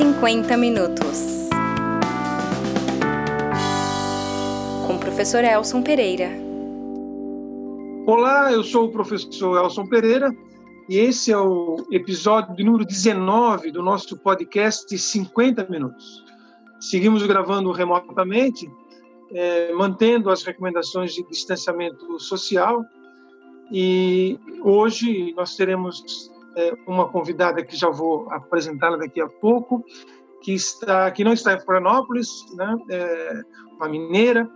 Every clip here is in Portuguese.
50 minutos. Com o professor Elson Pereira. Olá, eu sou o professor Elson Pereira e esse é o episódio número 19 do nosso podcast 50 minutos. Seguimos gravando remotamente, é, mantendo as recomendações de distanciamento social e hoje nós teremos uma convidada que já vou apresentá-la daqui a pouco, que está que não está em Florianópolis, né? É uma mineira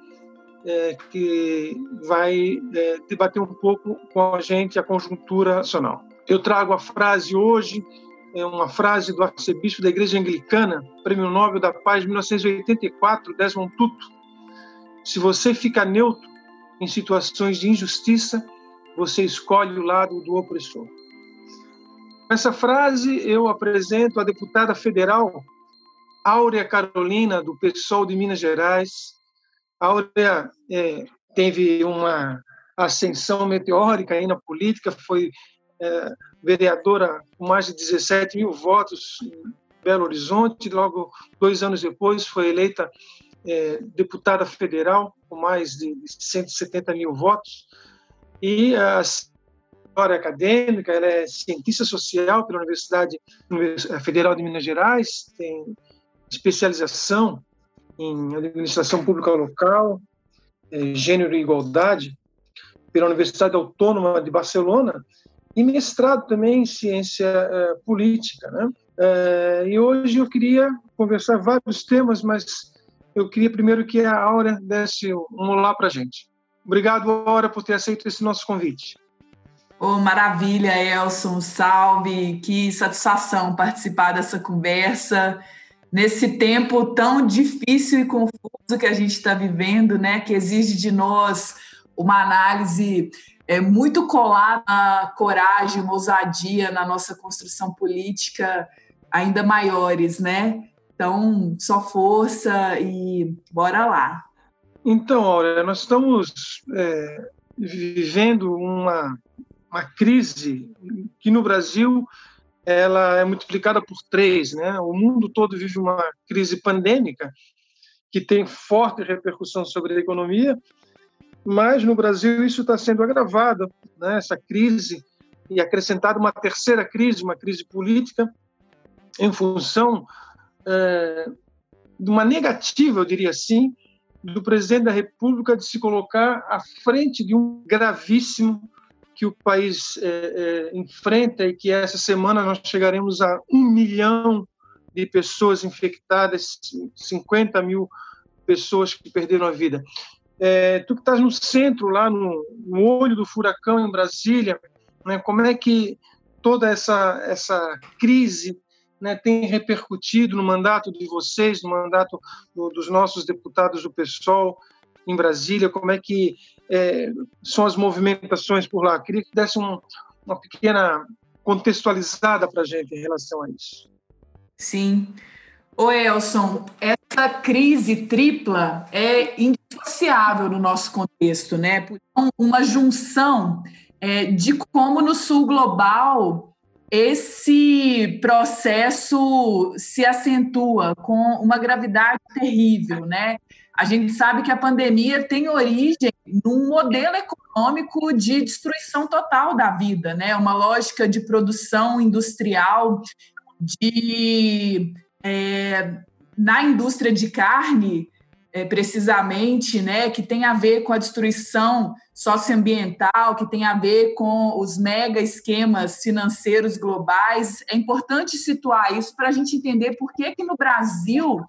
é, que vai é, debater um pouco com a gente a conjuntura nacional. Eu trago a frase hoje, é uma frase do arcebispo da Igreja Anglicana, Prêmio Nobel da Paz de 1984, Desmond Tutu. Se você fica neutro em situações de injustiça, você escolhe o lado do opressor. Nessa frase, eu apresento a deputada federal Áurea Carolina, do PSOL de Minas Gerais. Áurea é, teve uma ascensão meteórica aí na política, foi é, vereadora com mais de 17 mil votos em Belo Horizonte. Logo, dois anos depois, foi eleita é, deputada federal com mais de 170 mil votos. E a história acadêmica, ela é cientista social pela Universidade Federal de Minas Gerais, tem especialização em administração pública local, é, gênero e igualdade pela Universidade Autônoma de Barcelona e mestrado também em ciência é, política, né? É, e hoje eu queria conversar vários temas, mas eu queria primeiro que a Áurea desse um olá para a gente. Obrigado, Áurea, por ter aceito esse nosso convite. Oh, maravilha, Elson, salve, que satisfação participar dessa conversa nesse tempo tão difícil e confuso que a gente está vivendo, né? Que exige de nós uma análise é, muito colada na coragem, uma ousadia na nossa construção política ainda maiores, né? Então, só força e bora lá. Então, Aurea, nós estamos é, vivendo uma uma crise que no Brasil ela é multiplicada por três, né? O mundo todo vive uma crise pandêmica que tem forte repercussão sobre a economia, mas no Brasil isso está sendo agravado, né? Essa crise e acrescentada uma terceira crise, uma crise política, em função é, de uma negativa, eu diria assim, do presidente da República de se colocar à frente de um gravíssimo que o país é, é, enfrenta e que essa semana nós chegaremos a um milhão de pessoas infectadas, 50 mil pessoas que perderam a vida. É, tu que estás no centro, lá no, no, olho do furacão em Brasília, né, como é que toda essa, essa crise né, tem repercutido no mandato de vocês, no mandato do, dos nossos deputados do PSOL em Brasília, como é que é, são as movimentações por lá. Queria que desse um, uma pequena contextualizada para a gente em relação a isso. Sim. Ô Elson, essa crise tripla é indissociável no nosso contexto, né? Uma junção é, de como no sul global esse processo se acentua com uma gravidade terrível, né? A gente sabe que a pandemia tem origem num modelo econômico de destruição total da vida, né? Uma lógica de produção industrial, de é, na indústria de carne, é, precisamente, né? Que tem a ver com a destruição socioambiental, que tem a ver com os mega esquemas financeiros globais. É importante situar isso para a gente entender por que, que no Brasil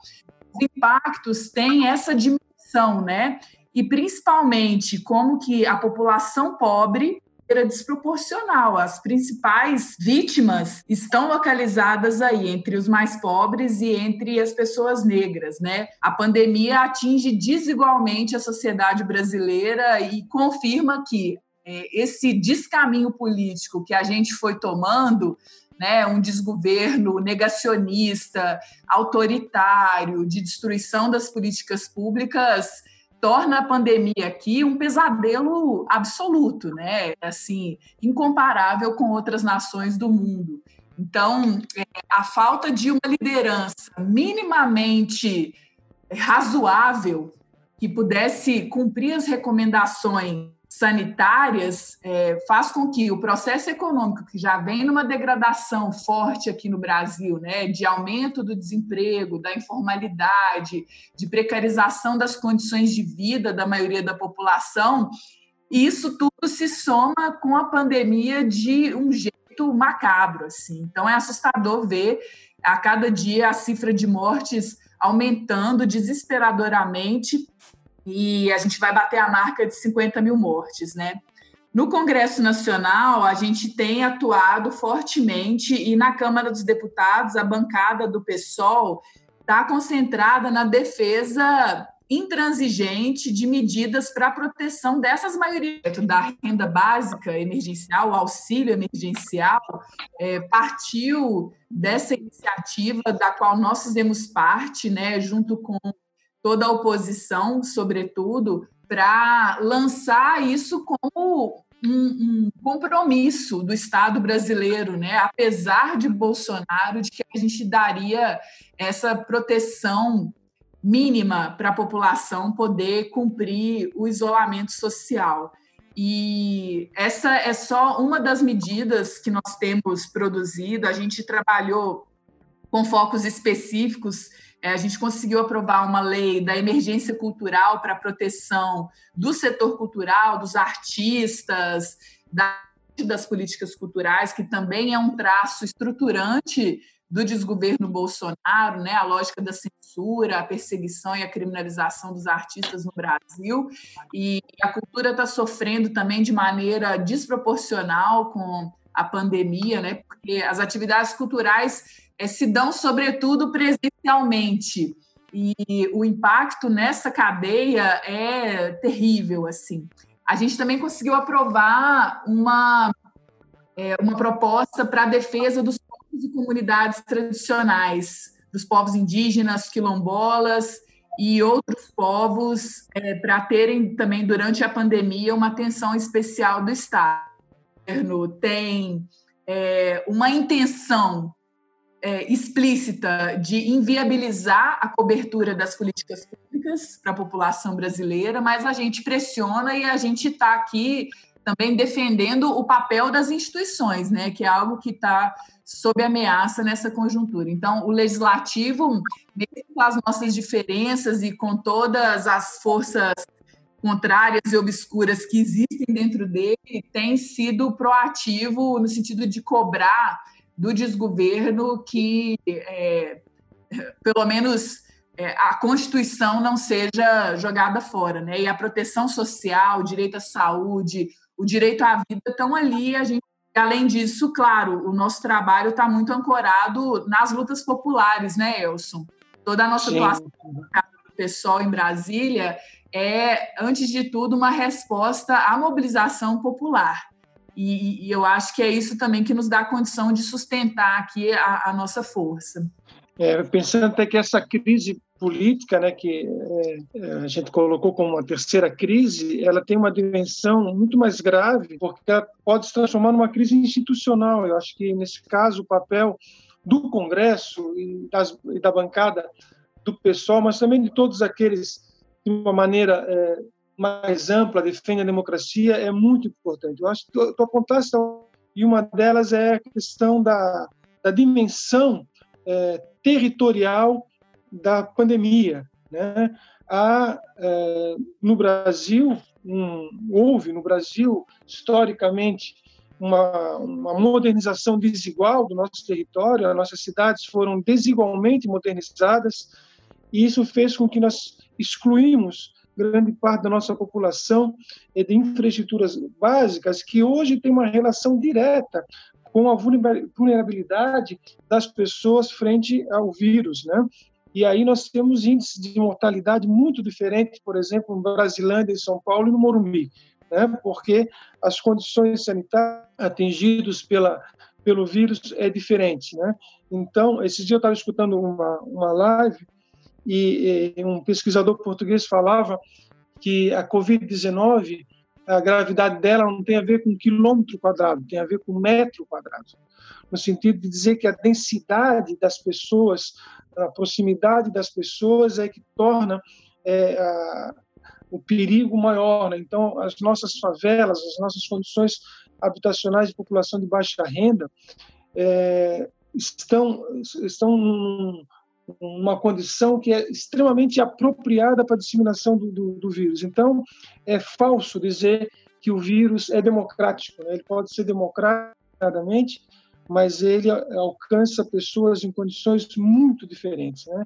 os impactos têm essa dimensão, né? E principalmente como que a população pobre era desproporcional. As principais vítimas estão localizadas aí entre os mais pobres e entre as pessoas negras, né? A pandemia atinge desigualmente a sociedade brasileira e confirma que é, esse descaminho político que a gente foi tomando né, um desgoverno negacionista, autoritário, de destruição das políticas públicas, torna a pandemia aqui um pesadelo absoluto, né? Assim, incomparável com outras nações do mundo. Então, é, a falta de uma liderança minimamente razoável que pudesse cumprir as recomendações sanitárias é, faz com que o processo econômico que já vem numa degradação forte aqui no Brasil, né, de aumento do desemprego, da informalidade, de precarização das condições de vida da maioria da população, isso tudo se soma com a pandemia de um jeito macabro, assim. Então é assustador ver a cada dia a cifra de mortes aumentando desesperadoramente e a gente vai bater a marca de 50 mil mortes, né? No Congresso Nacional, a gente tem atuado fortemente e na Câmara dos Deputados, a bancada do PSOL está concentrada na defesa intransigente de medidas para a proteção dessas maiorias da renda básica emergencial, auxílio emergencial, é, partiu dessa iniciativa da qual nós fizemos parte, né, junto com toda a oposição, sobretudo, para lançar isso como um, um, compromisso do Estado brasileiro, né? apesar de Bolsonaro, de que a gente daria essa proteção mínima para a população poder cumprir o isolamento social. E essa é só uma das medidas que nós temos produzido. A gente trabalhou com focos específicos a gente conseguiu aprovar uma lei da emergência cultural para proteção do setor cultural, dos artistas, das políticas culturais, que também é um traço estruturante do desgoverno Bolsonaro, né, a lógica da censura, a perseguição e a criminalização dos artistas no Brasil. E a cultura está sofrendo também de maneira desproporcional com a pandemia, né, porque as atividades culturais é, se dão, sobretudo, presencialmente. E o impacto nessa cadeia é terrível, assim. A gente também conseguiu aprovar uma, é, uma proposta para a defesa dos povos e comunidades tradicionais, dos povos indígenas, quilombolas e outros povos, é, para terem também, durante a pandemia, uma atenção especial do Estado. Tem é, uma intenção é, explícita de inviabilizar a cobertura das políticas públicas para a população brasileira, mas a gente pressiona e a gente está aqui também defendendo o papel das instituições, né, que é algo que está sob ameaça nessa conjuntura. Então, o legislativo, mesmo com as nossas diferenças e com todas as forças contrárias e obscuras que existem dentro dele, tem sido proativo no sentido de cobrar do desgoverno que, é, pelo menos, é, a Constituição não seja jogada fora, né? E a proteção social, o direito à saúde, o direito à vida estão ali. A gente, além disso, claro, o nosso trabalho está muito ancorado nas lutas populares, né, Elson? Toda a nossa Sim. atuação do pessoal em Brasília é, antes de tudo, uma resposta à mobilização popular. E, e, eu acho que é isso também que nos dá a condição de sustentar aqui a, a nossa força. É, pensando até que essa crise política, né, que é, a gente colocou como uma terceira crise, ela tem uma dimensão muito mais grave, porque ela pode se transformar numa crise institucional. Eu acho que, nesse caso, o papel do Congresso e, das, e da bancada do pessoal, mas também de todos aqueles, de uma maneira é, mais ampla, defende a democracia, é muito importante. Eu acho que tu, tu apontaste, e uma delas é a questão da, da dimensão é, territorial da pandemia. Né? Há, é, no Brasil, um, houve no Brasil, historicamente, uma, uma, modernização desigual do nosso território, as nossas cidades foram desigualmente modernizadas, e isso fez com que nós excluímos grande parte da nossa população é de infraestruturas básicas que hoje tem uma relação direta com a vulnerabilidade das pessoas frente ao vírus, né? E aí nós temos índices de mortalidade muito diferentes, por exemplo, em Brasilândia, em São Paulo e no Morumbi, né? Porque as condições sanitárias atingidas pela pelo vírus é diferente, né? Então, esse dia eu estava escutando uma uma live e, um pesquisador português falava que a Covid-19 a gravidade dela não tem a ver com quilômetro quadrado, tem a ver com metro quadrado. No sentido de dizer que a densidade das pessoas, a proximidade das pessoas é que torna é, a, o perigo maior. Né? Então, as nossas favelas, as nossas condições habitacionais de população de baixa renda é, estão, estão uma condição que é extremamente apropriada para a disseminação do, do, do, vírus. Então, é falso dizer que o vírus é democrático. Né? Ele pode ser democraticamente, mas ele alcança pessoas em condições muito diferentes. Né?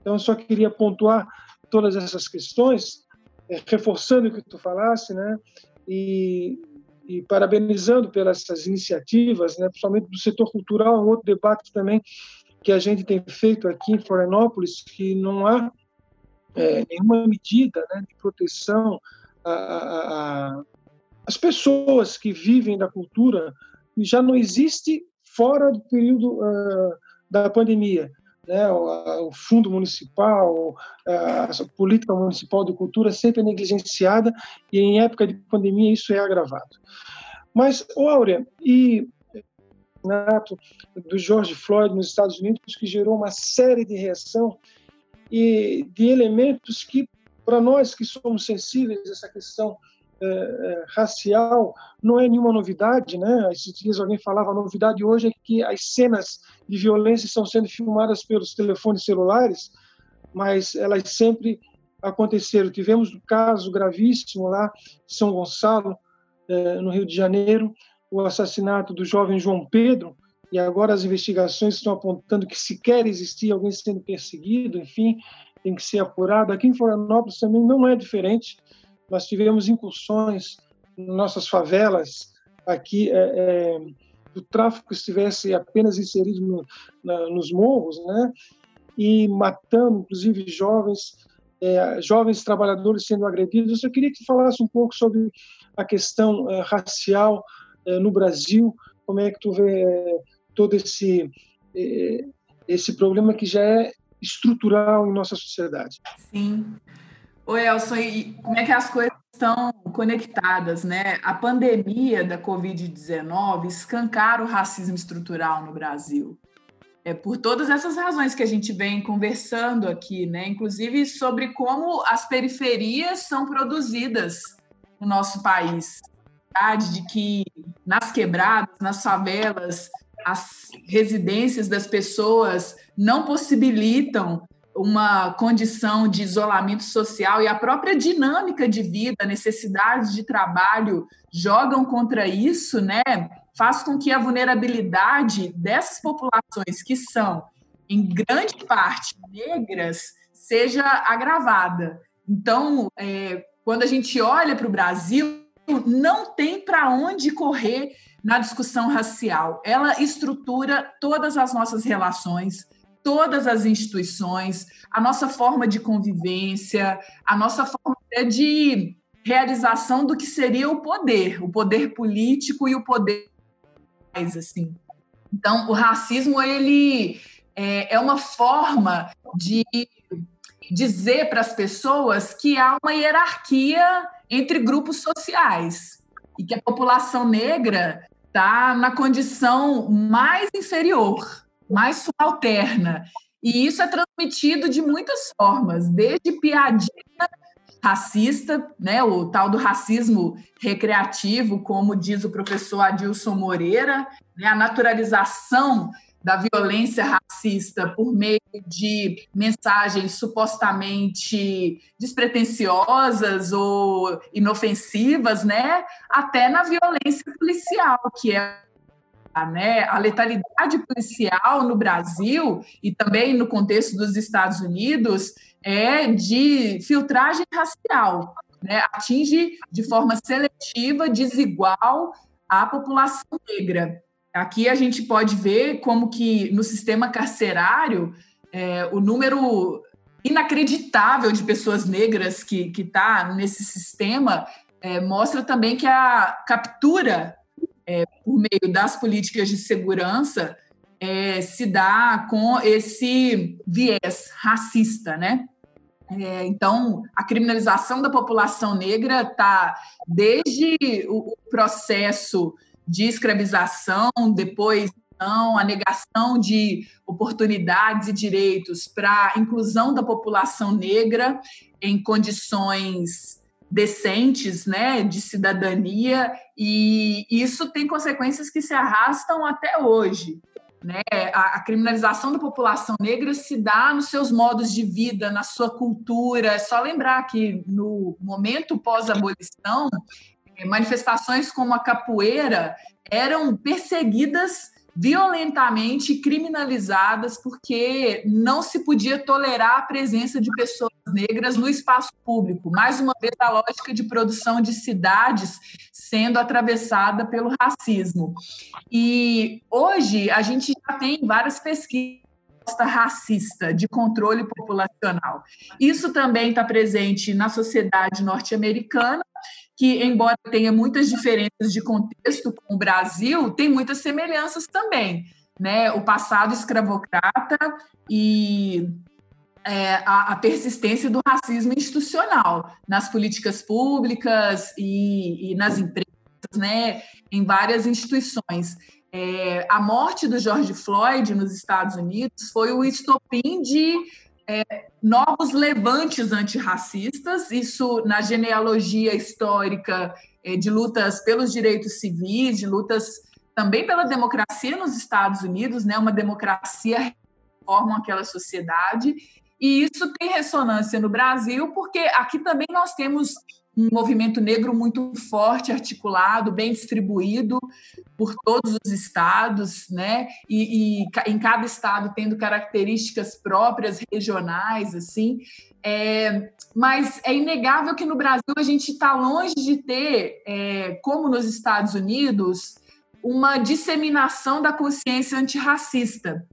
Então, eu só queria pontuar todas essas questões, é, reforçando o que tu falasse, né? e, e parabenizando pelas essas iniciativas, né? principalmente do setor cultural, um outro debate também que a gente tem feito aqui em Florianópolis, que não há é, nenhuma medida né, de proteção às pessoas que vivem da cultura, já não existe fora do período uh, da pandemia. Né, o, o, fundo municipal, a política municipal de cultura sempre é negligenciada e em época de pandemia isso é agravado. Mas, Áurea, e assassinato do George Floyd nos Estados Unidos, que gerou uma série de reação e de elementos que, para nós que somos sensíveis a essa questão é, racial, não é nenhuma novidade, né? Esses dias alguém falava, a novidade hoje é que as cenas de violência estão sendo filmadas pelos telefones celulares, mas elas sempre aconteceram. Tivemos um caso gravíssimo lá em São Gonçalo, é, no Rio de Janeiro, o assassinato do jovem João Pedro, e agora as investigações estão apontando que sequer existia alguém sendo perseguido, enfim, tem que ser apurado. Aqui em Florianópolis também não é diferente. Nós tivemos incursões em nossas favelas, aqui, é, é, o tráfico estivesse apenas inserido no, na, nos morros, né? e matando, inclusive, jovens, é, jovens trabalhadores sendo agredidos. Eu queria que falasse um pouco sobre a questão é, racial no Brasil, como é que tu vê eh, todo esse eh, esse problema que já é estrutural em nossa sociedade? Sim. Oi, Elson, e como é que as coisas estão conectadas, né? A pandemia da Covid-19 escancara o racismo estrutural no Brasil. É por todas essas razões que a gente vem conversando aqui, né? Inclusive sobre como as periferias são produzidas no nosso país de que nas quebradas, nas favelas, as residências das pessoas não possibilitam uma condição de isolamento social e a própria dinâmica de vida, a necessidade de trabalho jogam contra isso, né? Faz com que a vulnerabilidade dessas populações que são em grande parte negras seja agravada. Então, é, quando a gente olha para o Brasil, não tem para onde correr na discussão racial. Ela estrutura todas as nossas relações, todas as instituições, a nossa forma de convivência, a nossa forma de realização do que seria o poder, o poder político e o poder assim. Então, o racismo ele é, é uma forma de dizer para as pessoas que há uma hierarquia entre grupos sociais e que a população negra está na condição mais inferior, mais subalterna. E isso é transmitido de muitas formas, desde piadinha racista, né, o tal do racismo recreativo, como diz o professor Adilson Moreira, né, a naturalização da violência racista por meio de mensagens supostamente despretensiosas ou inofensivas, né, até na violência policial, que é né, a letalidade policial no Brasil e também no contexto dos Estados Unidos é de filtragem racial, né, atinge de forma seletiva, desigual a população negra. Aqui a gente pode ver como que no sistema carcerário é, o número inacreditável de pessoas negras que está nesse sistema é, mostra também que a captura é, por meio das políticas de segurança é, se dá com esse viés racista, né? É, então, a criminalização da população negra está desde o processo de escravização, depois não, a negação de oportunidades e direitos para a inclusão da população negra em condições decentes, né, de cidadania, e isso tem consequências que se arrastam até hoje. Né? A, criminalização da população negra se dá nos seus modos de vida, na sua cultura. É só lembrar que no momento pós-abolição, manifestações como a capoeira eram perseguidas violentamente criminalizadas porque não se podia tolerar a presença de pessoas negras no espaço público. Mais uma vez, a lógica de produção de cidades sendo atravessada pelo racismo. E hoje a gente já tem várias pesquisas racista de controle populacional. Isso também está presente na sociedade norte-americana, que, embora tenha muitas diferenças de contexto com o Brasil, tem muitas semelhanças também. Né? O passado escravocrata e é, a, a, persistência do racismo institucional nas políticas públicas e, e nas empresas, né? em várias instituições. É, a morte do George Floyd nos Estados Unidos foi o estopim de é, novos levantes antirracistas, isso na genealogia histórica é, de lutas pelos direitos civis, de lutas também pela democracia nos Estados Unidos, né, uma democracia forma aquela sociedade, e isso tem ressonância no Brasil, porque aqui também nós temos um movimento negro muito forte, articulado, bem distribuído por todos os estados, né? E, e em cada estado tendo características próprias, regionais, assim. É, mas é inegável que no Brasil a gente está longe de ter, é, como nos Estados Unidos, uma disseminação da consciência antirracista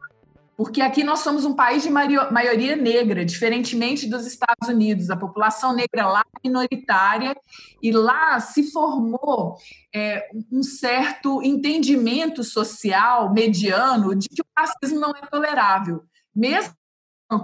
porque aqui nós somos um país de maioria negra, diferentemente dos Estados Unidos. A população negra lá é minoritária e lá se formou é, um certo entendimento social mediano de que o racismo não é tolerável, mesmo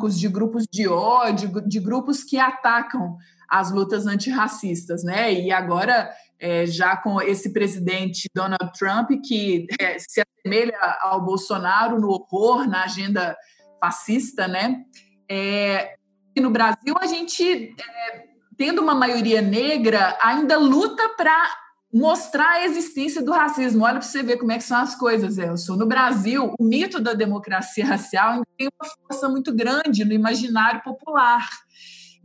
de grupos de ódio, de grupos que atacam as lutas antirracistas, né? E agora é, já com esse presidente Donald Trump, que é, se assemelha ao Bolsonaro no horror, na agenda fascista, né? É, e no Brasil, a gente, é, tendo uma maioria negra, ainda luta para mostrar a existência do racismo. Olha para você ver como é que são as coisas, Elson. No Brasil, o mito da democracia racial ainda tem uma força muito grande no imaginário popular.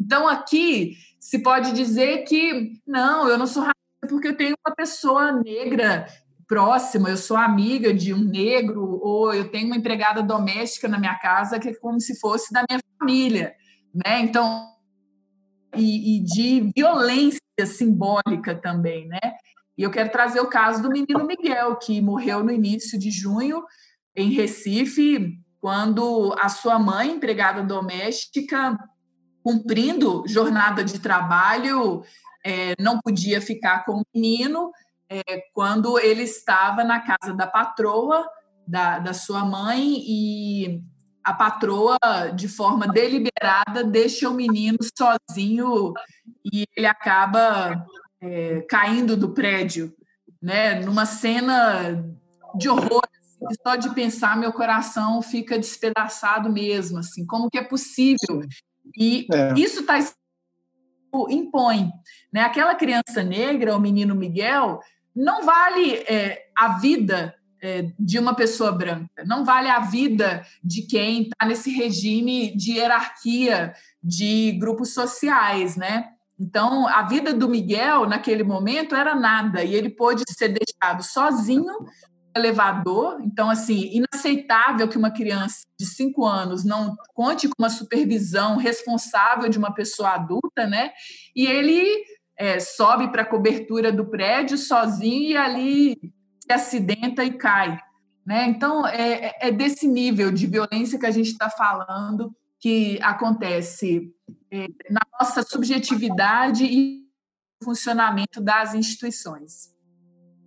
Então, aqui se pode dizer que não, eu não sou porque eu tenho uma pessoa negra próxima, eu sou amiga de um negro, ou eu tenho uma empregada doméstica na minha casa que é como se fosse da minha família, né? Então, e, e de violência simbólica também, né? E eu quero trazer o caso do menino Miguel, que morreu no início de junho em Recife, quando a sua mãe, empregada doméstica, cumprindo jornada de trabalho, é, não podia ficar com o menino é, quando ele estava na casa da patroa, da, da sua mãe, e a patroa, de forma deliberada, deixa o menino sozinho e ele acaba é, caindo do prédio, né? Numa cena de horror, assim, só de pensar meu coração fica despedaçado mesmo, assim, como que é possível? E é. isso está impõe. Né? Aquela criança negra, o menino Miguel, não vale é, a vida é, de uma pessoa branca, não vale a vida de quem está nesse regime de hierarquia de grupos sociais, né? Então, a vida do Miguel, naquele momento, era nada, e ele pôde ser deixado sozinho elevador. Então, assim, inaceitável que uma criança de cinco anos não conte com uma supervisão responsável de uma pessoa adulta, né? E ele é, sobe para a cobertura do prédio sozinho e ali se acidenta e cai. Né? Então, é, é desse nível de violência que a gente está falando que acontece é, na nossa subjetividade e funcionamento das instituições.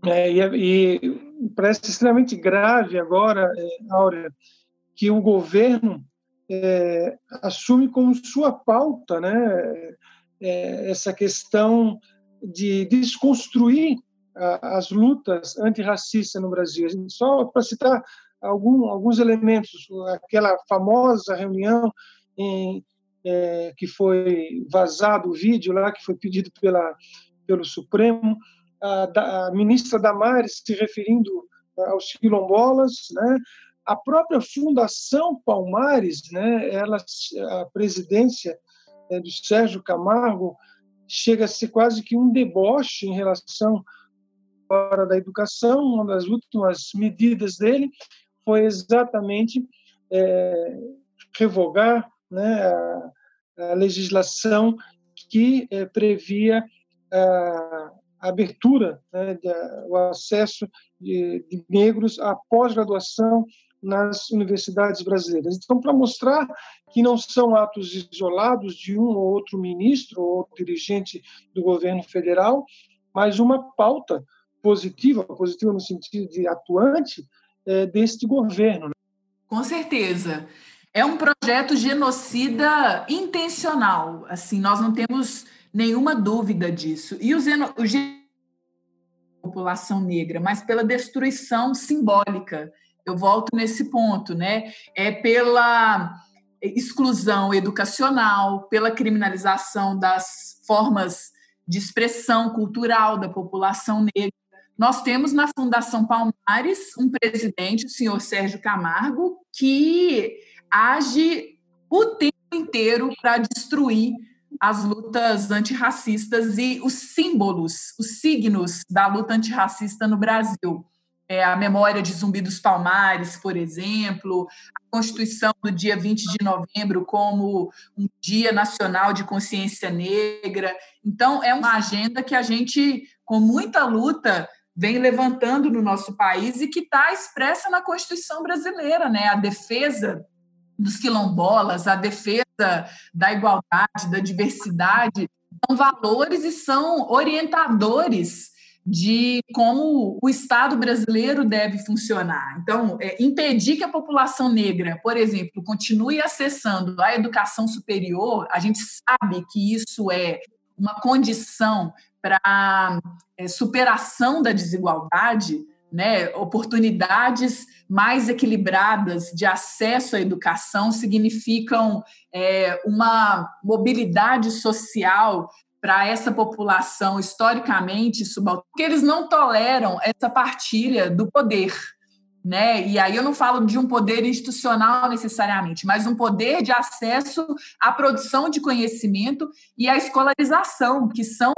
É, e, e parece extremamente grave agora, é, Áurea, que o governo é, assume como sua pauta né, é, essa questão de desconstruir as lutas antirracistas no Brasil. Só para citar algum, alguns elementos, aquela famosa reunião em, é, que foi vazado o vídeo lá, que foi pedido pela, pelo Supremo, a, a ministra Damares se referindo aos quilombolas, né? a própria Fundação Palmares, né? ela, a presidência né, do Sérgio Camargo, chega a ser quase que um deboche em relação à da educação. Uma das últimas medidas dele foi exatamente é, revogar né, a, a, legislação que é, previa a, abertura, né, o acesso de, de negros à pós-graduação nas universidades brasileiras. Então, para mostrar que não são atos isolados de um ou outro ministro ou dirigente do governo federal, mas uma pauta positiva, positiva no sentido de atuante, é, deste governo. Né? Com certeza. É um projeto genocida intencional. Assim, nós não temos nenhuma dúvida disso. E o, zeno, população negra, mas pela destruição simbólica. Eu volto nesse ponto, né? É pela exclusão educacional, pela criminalização das formas de expressão cultural da população negra, nós temos na Fundação Palmares um presidente, o senhor Sérgio Camargo, que age o tempo inteiro para destruir as lutas antirracistas e os símbolos, os signos da luta antirracista no Brasil. É a memória de Zumbi dos Palmares, por exemplo, a Constituição do dia 20 de novembro como um Dia Nacional de Consciência Negra. Então, é uma agenda que a gente, com muita luta, vem levantando no nosso país e que está expressa na Constituição brasileira, né? A defesa dos quilombolas, a defesa da igualdade, da diversidade, são valores e são orientadores de como o Estado brasileiro deve funcionar. Então, é, impedir que a população negra, por exemplo, continue acessando a educação superior, a gente sabe que isso é uma condição para é, superação da desigualdade, né, oportunidades mais equilibradas de acesso à educação significam é, uma mobilidade social para essa população historicamente subalterna, porque eles não toleram essa partilha do poder né? E aí eu não falo de um poder institucional necessariamente, mas um poder de acesso à produção de conhecimento e à escolarização, que são,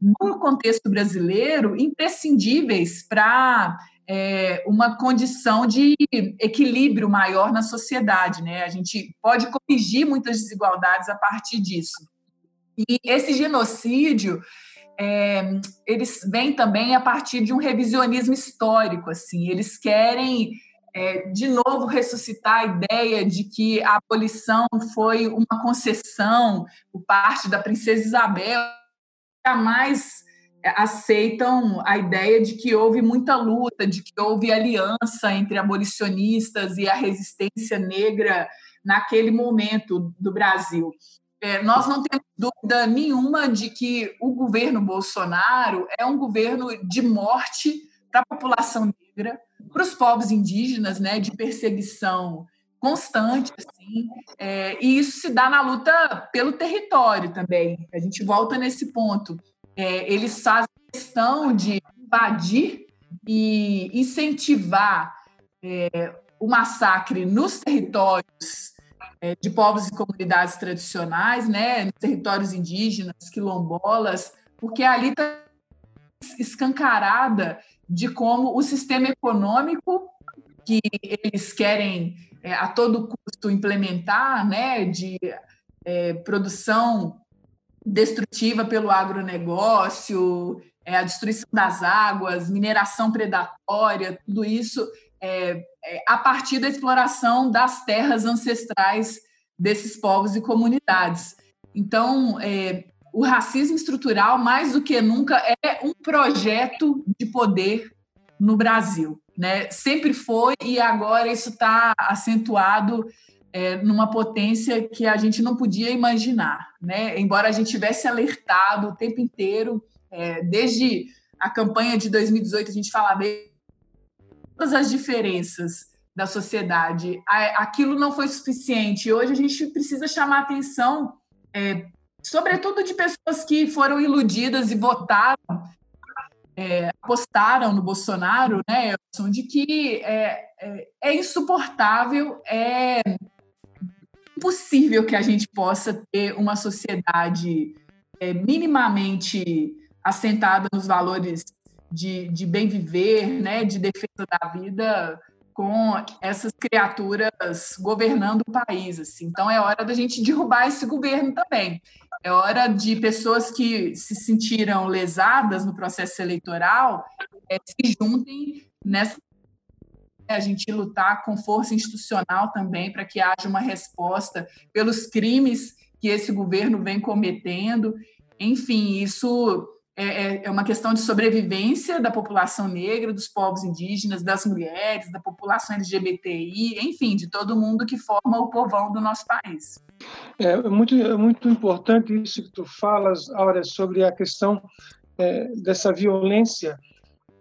no contexto brasileiro, imprescindíveis para é, uma condição de equilíbrio maior na sociedade, né? A gente pode corrigir muitas desigualdades a partir disso. E esse genocídio é, eles vêm também a partir de um revisionismo histórico, assim, eles querem é, de novo ressuscitar a ideia de que a abolição foi uma concessão por parte da princesa Isabel, jamais aceitam a ideia de que houve muita luta, de que houve aliança entre abolicionistas e a resistência negra naquele momento do Brasil. É, nós não temos dúvida nenhuma de que o governo Bolsonaro é um governo de morte para a população negra, para os povos indígenas, né, de perseguição constante, assim, é, e isso se dá na luta pelo território também. A gente volta nesse ponto. É, eles fazem questão de invadir e incentivar é, o massacre nos territórios de povos e comunidades tradicionais, né, territórios indígenas, quilombolas, porque ali está escancarada de como o sistema econômico que eles querem é, a todo custo implementar, né, de é, produção destrutiva pelo agronegócio, é, a destruição das águas, mineração predatória, tudo isso é, é, a partir da exploração das terras ancestrais desses povos e comunidades. Então, é, o racismo estrutural, mais do que nunca, é um projeto de poder no Brasil. Né? Sempre foi e agora isso está acentuado é, numa potência que a gente não podia imaginar, né? Embora a gente tivesse alertado o tempo inteiro, é, desde a campanha de 2018 a gente falava todas as diferenças da sociedade, aquilo não foi suficiente. Hoje a gente precisa chamar atenção, é, sobretudo de pessoas que foram iludidas e votaram é, apostaram no Bolsonaro, né, Elson, de que é, é, é, insuportável, é impossível que a gente possa ter uma sociedade é, minimamente assentada nos valores de, de bem viver, né, de defesa da vida, com essas criaturas governando o país. Assim. Então, é hora da gente derrubar esse governo também. É hora de pessoas que se sentiram lesadas no processo eleitoral é, se juntem nessa a gente lutar com força institucional também para que haja uma resposta pelos crimes que esse governo vem cometendo. Enfim, isso é, é, é uma questão de sobrevivência da população negra, dos povos indígenas, das mulheres, da população LGBTI, enfim, de todo mundo que forma o povão do nosso país. É muito, é muito importante isso que tu falas, Áurea, sobre a questão é, dessa violência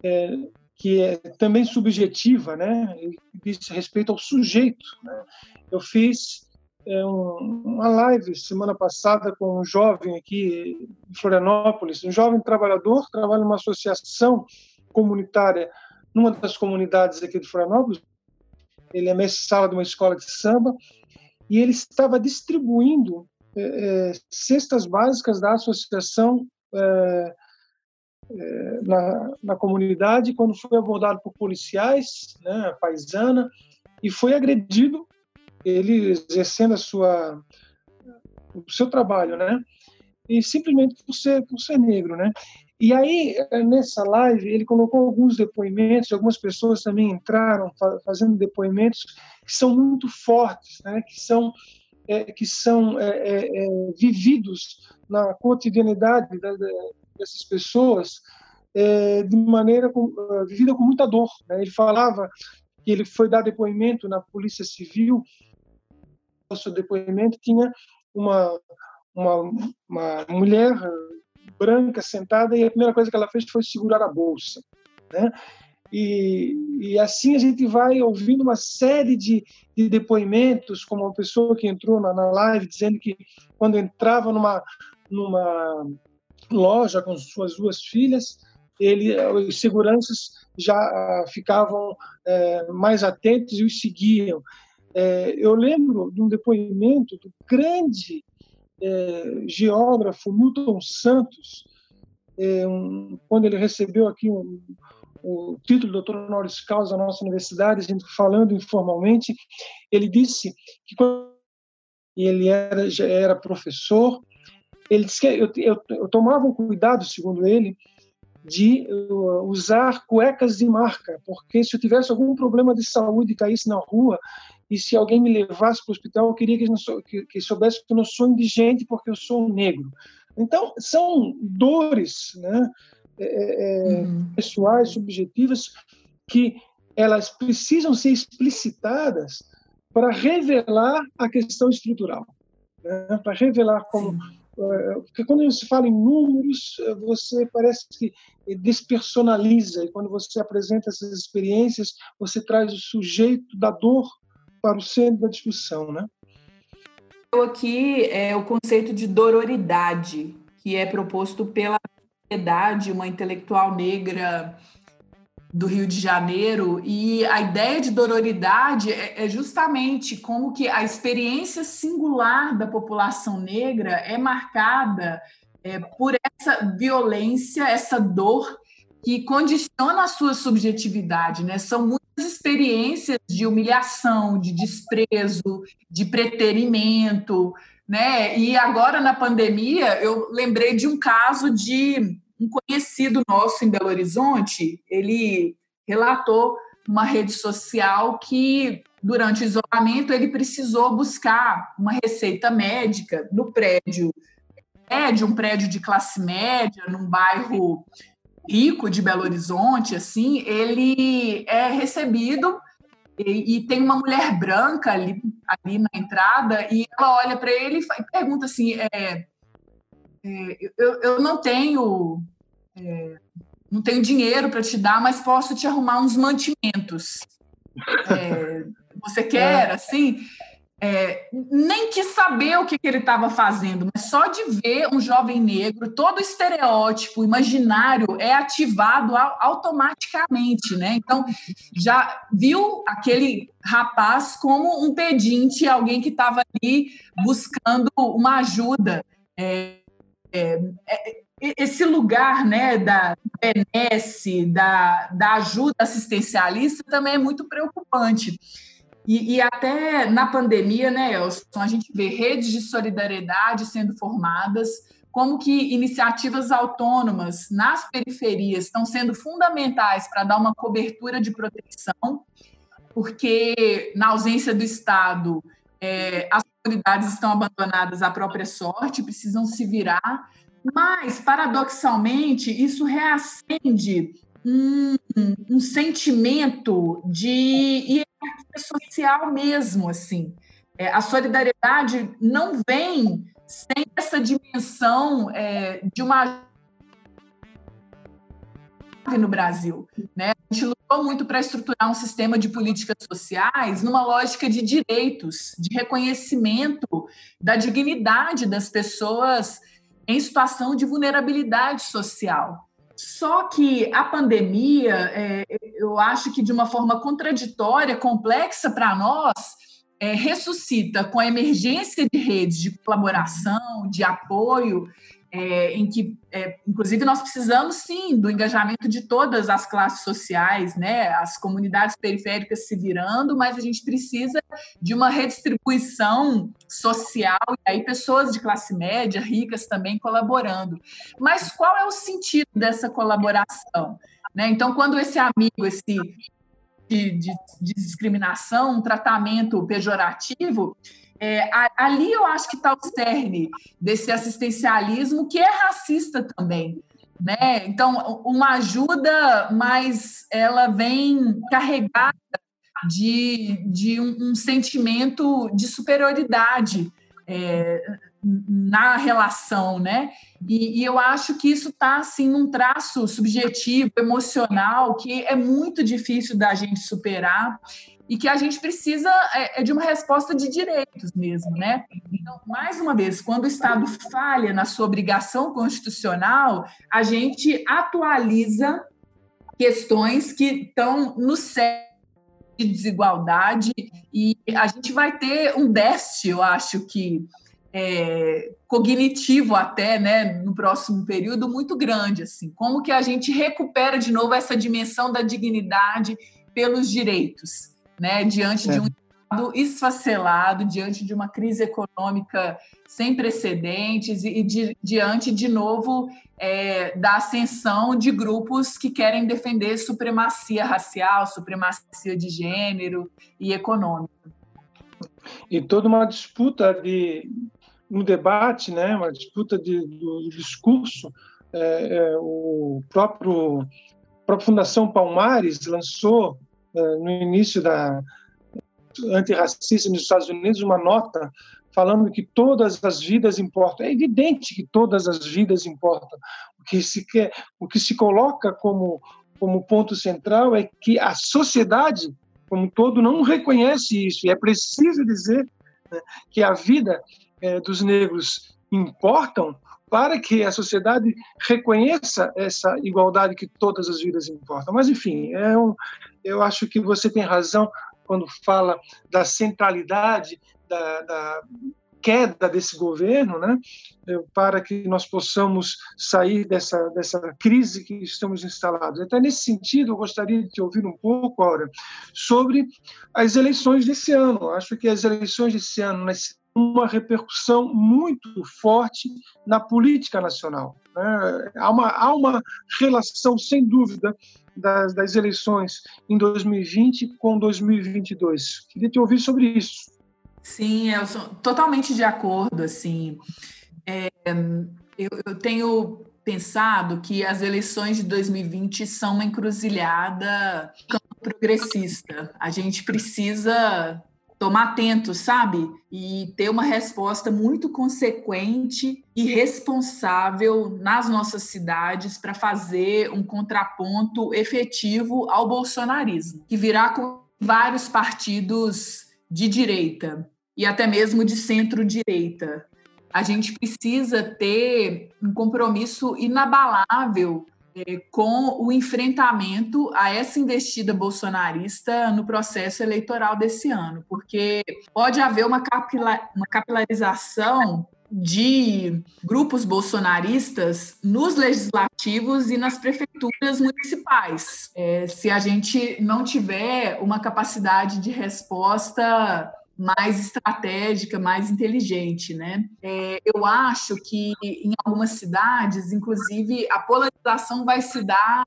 é, que é também subjetiva, né? diz respeito ao sujeito. Né? Eu fiz é, uma live semana passada com um jovem aqui em Florianópolis, um jovem trabalhador, trabalha numa associação comunitária numa das comunidades aqui de Florianópolis. Ele é mestre-sala de uma escola de samba e ele estava distribuindo é, é, cestas básicas da associação é, é, na, na, comunidade quando foi abordado por policiais, né, paisana, e foi agredido, ele exercendo a sua, o seu trabalho, né, e simplesmente por ser, por ser negro, né. E aí, nessa live, ele colocou alguns depoimentos, algumas pessoas também entraram fazendo depoimentos que são muito fortes, né? que são, é, que são é, é, vividos na cotidianidade da, da, dessas pessoas de maneira com, vivida com muita dor. Né? Ele falava que ele foi dar depoimento na Polícia Civil, seu depoimento tinha uma, uma, uma mulher branca sentada e a primeira coisa que ela fez foi segurar a bolsa, né? E, e assim a gente vai ouvindo uma série de, de depoimentos, como uma pessoa que entrou na, na live dizendo que quando entrava numa numa loja com suas duas filhas, ele, os seguranças já ficavam é, mais atentos e os seguiam. É, eu lembro de um depoimento do grande é, geógrafo Milton Santos, é, um, quando ele recebeu aqui um, o título de doutor honoris causa na nossa universidade, falando informalmente, ele disse que quando ele era, já era professor, ele disse que eu, eu, eu tomava um cuidado, segundo ele, de uh, usar cuecas de marca, porque se eu tivesse algum problema de saúde e caísse na rua, e se alguém me levasse para o hospital, eu queria que, que, que soubesse que eu não sou indigente porque eu sou negro. Então, são dores né, é, é, é, uhum. pessoais, subjetivas, que elas precisam ser explicitadas para revelar a questão estrutural, né, para revelar como. É, porque quando se fala em números, você parece que despersonaliza, e quando você apresenta essas experiências, você traz o sujeito da dor para o centro da discussão, né? Aqui é o conceito de dororidade, que é proposto pela Piedade, uma intelectual negra do Rio de Janeiro, e a ideia de dororidade é, é justamente como que a experiência singular da população negra é marcada é, por essa violência, essa dor que condiciona a sua subjetividade, né? São muitas experiências de humilhação, de desprezo, de preterimento, né? E agora na pandemia eu lembrei de um caso de um conhecido nosso em Belo Horizonte, ele relatou uma rede social que durante o isolamento ele precisou buscar uma receita médica no prédio. De um prédio de classe média, num bairro rico de Belo Horizonte, assim, ele é recebido e, e, tem uma mulher branca ali, ali na entrada e ela olha para ele e pergunta assim: é, é, eu, eu não tenho é, não tenho dinheiro para te dar, mas posso te arrumar uns mantimentos. É, você quer, é. assim? É, nem quis saber o que, que ele estava fazendo, mas só de ver um jovem negro, todo estereótipo, imaginário é ativado automaticamente, né? Então, já viu aquele rapaz como um pedinte, alguém que estava ali buscando uma ajuda. É, é, é esse lugar né, da benesse, da, da ajuda assistencialista também é muito preocupante. E, e, até na pandemia, né, Elson, a gente vê redes de solidariedade sendo formadas, como que iniciativas autônomas nas periferias estão sendo fundamentais para dar uma cobertura de proteção, porque na ausência do Estado, é, as comunidades estão abandonadas à própria sorte, precisam se virar. Mas, paradoxalmente, isso reacende um, um sentimento de hierarquia social mesmo, assim. É, a solidariedade não vem sem essa dimensão é, de uma no Brasil, né? A gente lutou muito para estruturar um sistema de políticas sociais numa lógica de direitos, de reconhecimento da dignidade das pessoas em situação de vulnerabilidade social. Só que a pandemia, é, eu acho que de uma forma contraditória, complexa para nós, é, ressuscita com a emergência de redes de colaboração, de apoio, é, em que, é, inclusive, nós precisamos sim do engajamento de todas as classes sociais, né? As comunidades periféricas se virando, mas a gente precisa de uma redistribuição social e aí pessoas de classe média, ricas também colaborando. Mas qual é o sentido dessa colaboração? Né? Então, quando esse amigo, esse de, de, de discriminação, um tratamento pejorativo, é, ali eu acho que está o cerne desse assistencialismo que é racista também. Né? Então, uma ajuda, mas ela vem carregada de, de um, um sentimento de superioridade é, na relação, né? E, e, eu acho que isso está assim num traço subjetivo, emocional, que é muito difícil da gente superar e que a gente precisa é, é, de uma resposta de direitos mesmo, né? Então, mais uma vez, quando o Estado falha na sua obrigação constitucional, a gente atualiza questões que estão no sério de desigualdade e a gente vai ter um déficit, eu acho que é, cognitivo até, né, no próximo período muito grande, assim, como que a gente recupera de novo essa dimensão da dignidade pelos direitos né, diante é. de um Estado esfacelado, diante de uma crise econômica sem precedentes e di, diante, de novo, é, da ascensão de grupos que querem defender supremacia racial, supremacia de gênero e econômica. E toda uma disputa de no debate, né, uma disputa de, do discurso. É, é, o próprio a própria Fundação Palmares lançou eh, no início da antirracista nos Estados Unidos uma nota falando que todas as vidas importam. É evidente que todas as vidas importam. O que se quer, o que se coloca como como ponto central é que a sociedade como um todo não reconhece isso. E é preciso dizer né, que a vida é, dos negros importam para que a sociedade reconheça essa igualdade que todas as vidas importam. Mas, enfim, é um, eu acho que você tem razão quando fala da centralidade, da, da queda desse governo, né, para que nós possamos sair dessa, dessa crise que estamos instalados. Até nesse sentido, eu gostaria de te ouvir um pouco, Aura, sobre as eleições desse ano. Acho que as eleições desse ano, uma repercussão muito forte na política nacional. Né? Há, uma, há uma relação, sem dúvida, das, das eleições em 2020 com 2022. Queria te ouvir sobre isso. Sim, eu sou totalmente de acordo. Assim, é, eu, eu tenho pensado que as eleições de 2020 são uma encruzilhada progressista. A gente precisa tomar atento, sabe? E ter uma resposta muito consequente e responsável nas nossas cidades para fazer um contraponto efetivo ao bolsonarismo, que virá com vários partidos de direita e até mesmo de centro-direita. A gente precisa ter um compromisso inabalável é, com o enfrentamento a essa investida bolsonarista no processo eleitoral desse ano, porque pode haver uma, capila, uma capilarização de grupos bolsonaristas nos legislativos e nas prefeituras municipais. É, se a gente não tiver uma capacidade de resposta mais estratégica, mais inteligente, né? É, eu acho que em algumas cidades, inclusive, a polarização vai se dar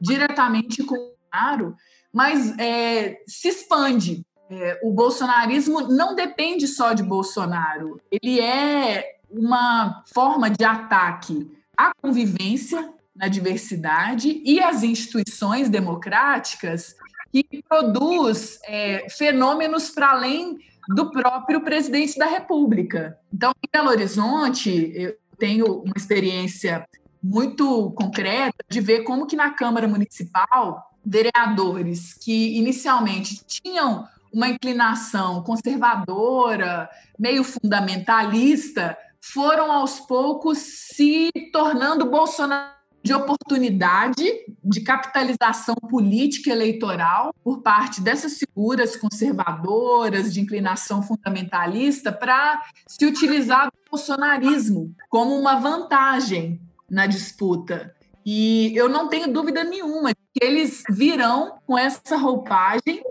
diretamente com o Bolsonaro, mas é, se expande. É, o bolsonarismo não depende só de Bolsonaro, ele é uma forma de ataque à convivência na diversidade e às instituições democráticas que produz é, fenômenos para além do próprio presidente da República. Então, em Belo Horizonte, eu tenho uma experiência muito concreta de ver como que na Câmara Municipal, vereadores que inicialmente tinham uma inclinação conservadora, meio fundamentalista, foram aos poucos se tornando Bolsonaro de oportunidade de capitalização política eleitoral por parte dessas figuras conservadoras de inclinação fundamentalista para se utilizar do bolsonarismo como uma vantagem na disputa. E eu não tenho dúvida nenhuma que eles virão com essa roupagem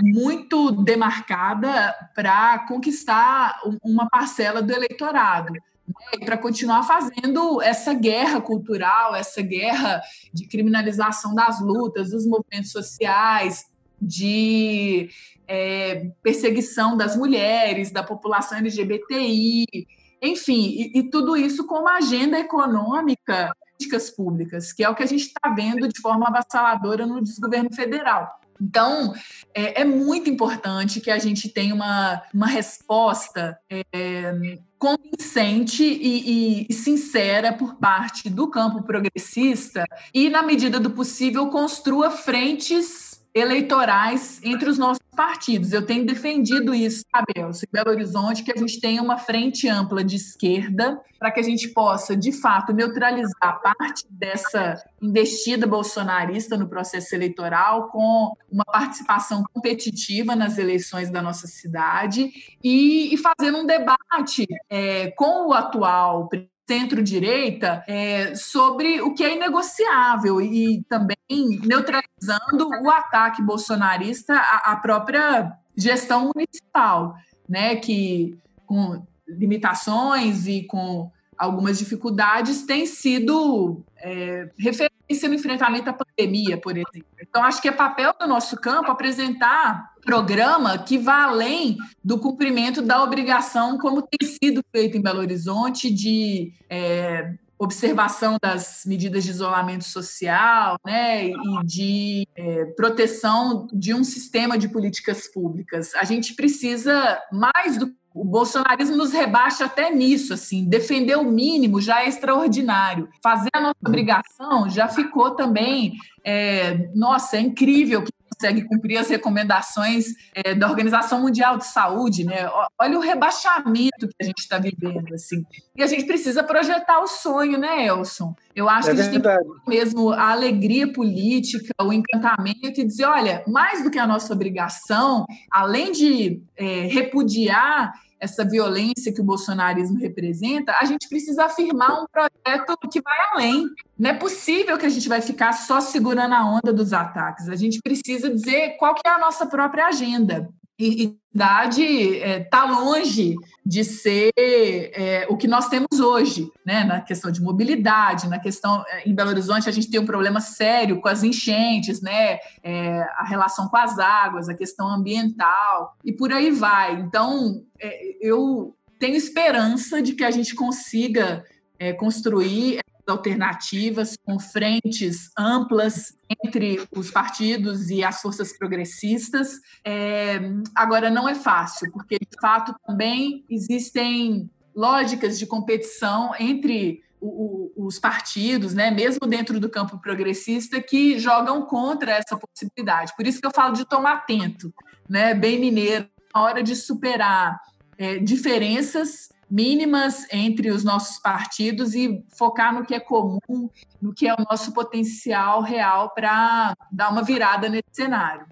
muito demarcada para conquistar uma parcela do eleitorado né, para continuar fazendo essa guerra cultural, essa guerra de criminalização das lutas, dos movimentos sociais, de é, perseguição das mulheres, da população LGBTI, enfim, e, e tudo isso com uma agenda econômica, políticas públicas, que é o que a gente está vendo de forma avassaladora no desgoverno federal. Então, é, é, muito importante que a gente tenha uma, uma resposta é, convincente e, e, sincera por parte do campo progressista e, na medida do possível, construa frentes eleitorais entre os nossos partidos. Eu tenho defendido isso, sabe, em Belo Horizonte, que a gente tenha uma frente ampla de esquerda para que a gente possa, de fato, neutralizar parte dessa investida bolsonarista no processo eleitoral com uma participação competitiva nas eleições da nossa cidade e, e fazendo um debate é, com o atual centro-direita é, sobre o que é inegociável e também neutralizando o ataque bolsonarista à, à própria gestão municipal, né, que com limitações e com algumas dificuldades tem sido é, no enfrentamento à pandemia, por exemplo. Então, acho que é papel do nosso campo apresentar programa que vá além do cumprimento da obrigação, como tem sido feito em Belo Horizonte, de é, observação das medidas de isolamento social né, e de é, proteção de um sistema de políticas públicas. A gente precisa mais do o bolsonarismo nos rebaixa até nisso, assim, defender o mínimo já é extraordinário. Fazer a nossa obrigação já ficou também, é, nossa, é incrível que consegue cumprir as recomendações é, da Organização Mundial de Saúde, né? Olha o rebaixamento que a gente está vivendo, assim. E a gente precisa projetar o sonho, né, Elson? Eu acho é que a gente verdade. tem que mesmo a alegria política, o encantamento e dizer, olha, mais do que a nossa obrigação, além de é, repudiar essa violência que o bolsonarismo representa, a gente precisa afirmar um projeto que vai além. Não é possível que a gente vai ficar só segurando a onda dos ataques. A gente precisa dizer qual que é a nossa própria agenda idade está é, tá longe de ser é, o que nós temos hoje, né? na questão de mobilidade, na questão é, em Belo Horizonte a gente tem um problema sério com as enchentes, né? É, a relação com as águas, a questão ambiental e por aí vai. Então é, eu tenho esperança de que a gente consiga é, construir alternativas, com frentes amplas entre os partidos e as forças progressistas. É, agora, não é fácil, porque, de fato, também existem lógicas de competição entre os partidos, né, mesmo dentro do campo progressista, que jogam contra essa possibilidade. Por isso que eu falo de tomar atento, né, bem mineiro, na hora de superar é, diferenças mínimas entre os nossos partidos e focar no que é comum, no que é o nosso potencial real para dar uma virada nesse cenário.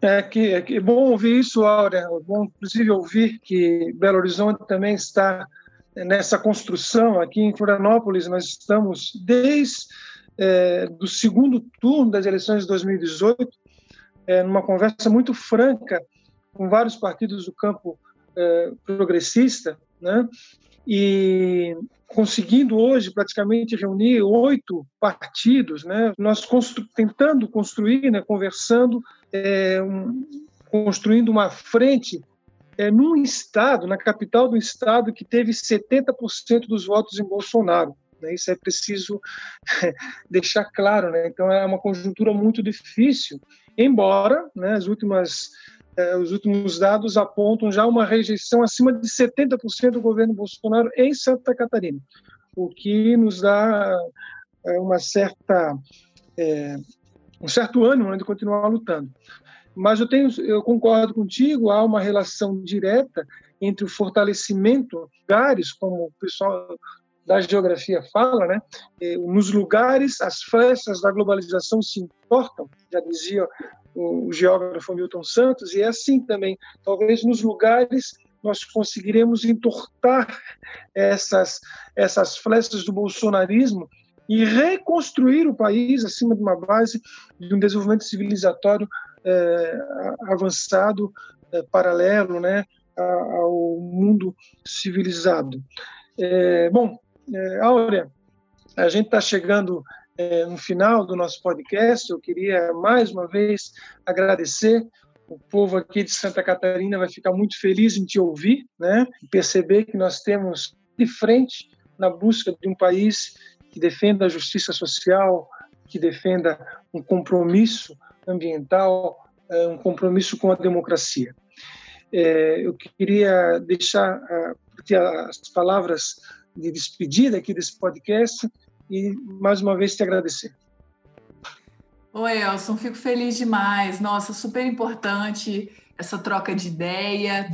É que, é que bom ouvir isso, Áurea. É bom, inclusive, ouvir que Belo Horizonte também está nessa construção. Aqui em Florianópolis, nós estamos desde é, do segundo turno das eleições de 2018, é, numa conversa muito franca com vários partidos do campo é, progressista, né? E conseguindo hoje praticamente reunir oito partidos, né? Nós constru tentando construir, né? Conversando, é, um, construindo uma frente é, num estado, na capital do estado, que teve 70% dos votos em Bolsonaro. Né? Isso é preciso deixar claro. Né? Então, é uma conjuntura muito difícil, embora né, as últimas os últimos dados apontam já uma rejeição acima de 70% do governo Bolsonaro em Santa Catarina, o que nos dá é, uma certa é, um certo ânimo né, de continuar lutando. Mas eu tenho, eu concordo contigo, há uma relação direta entre o fortalecimento de lugares, como o pessoal da geografia fala, né? Nos lugares, as flechas da globalização se importam, já dizia o geógrafo Milton Santos, e é assim também. Talvez nos lugares nós conseguiremos entortar essas, essas flechas do bolsonarismo e reconstruir o país acima de uma base de um desenvolvimento civilizatório é, avançado, é, paralelo né, ao mundo civilizado. É, bom, Áurea, a gente está chegando é, no final do nosso podcast, eu queria mais uma vez agradecer. O povo aqui de Santa Catarina vai ficar muito feliz em te ouvir, né? E perceber que nós temos de frente na busca de um país que defenda a justiça social, que defenda um compromisso ambiental, é, um compromisso com a democracia. É, eu queria deixar as palavras de despedida aqui desse podcast e mais uma vez te agradecer. Oi, Elson, fico feliz demais. Nossa, super importante essa troca de ideia,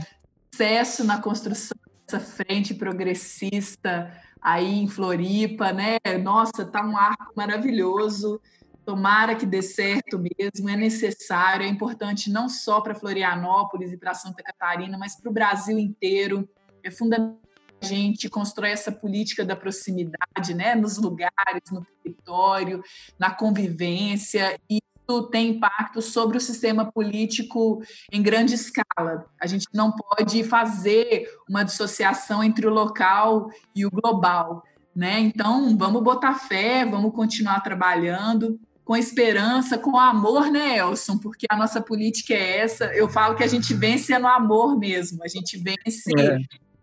sucesso na construção dessa frente progressista aí em Floripa, né? Nossa, tá um arco maravilhoso. Tomara que dê certo mesmo, é necessário, é importante não só para Florianópolis e para Santa Catarina, mas para o Brasil inteiro. É fundamental a gente constrói essa política da proximidade, né, nos lugares, no território, na convivência, e isso tem impacto sobre o sistema político em grande escala. A gente não pode fazer uma dissociação entre o local e o global, né? Então, vamos botar fé, vamos continuar trabalhando com esperança, com amor, né, Elson? Porque a nossa política é essa. Eu falo que a gente vence no amor mesmo. A gente vence é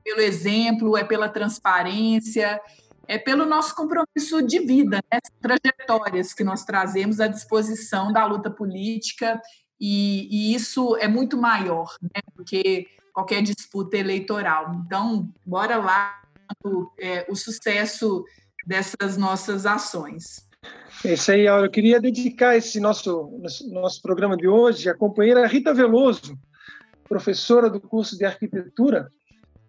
pelo exemplo, é pela transparência, é pelo nosso compromisso de vida, né? trajetórias que nós trazemos à disposição da luta política, e, e isso é muito maior né, do que qualquer disputa eleitoral. Então, bora lá é, o sucesso dessas nossas ações. É isso aí, Aura. Eu queria dedicar esse nosso, nosso programa de hoje à companheira Rita Veloso, professora do curso de arquitetura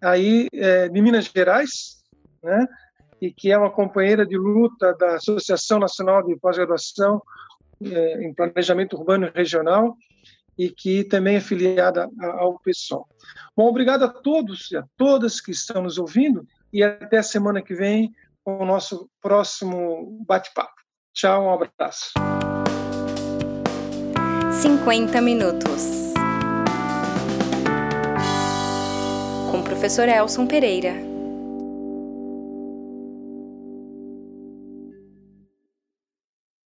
aí é, de Minas Gerais, né? E que é uma companheira de luta da Associação Nacional de Pós-Graduação é, em Planejamento Urbano Regional e que também é filiada ao PSOL. Bom, obrigado a todos e a todas que estão nos ouvindo e até semana que vem com o nosso próximo bate-papo. Tchau, um abraço. 50 minutos. Professor Elson Pereira.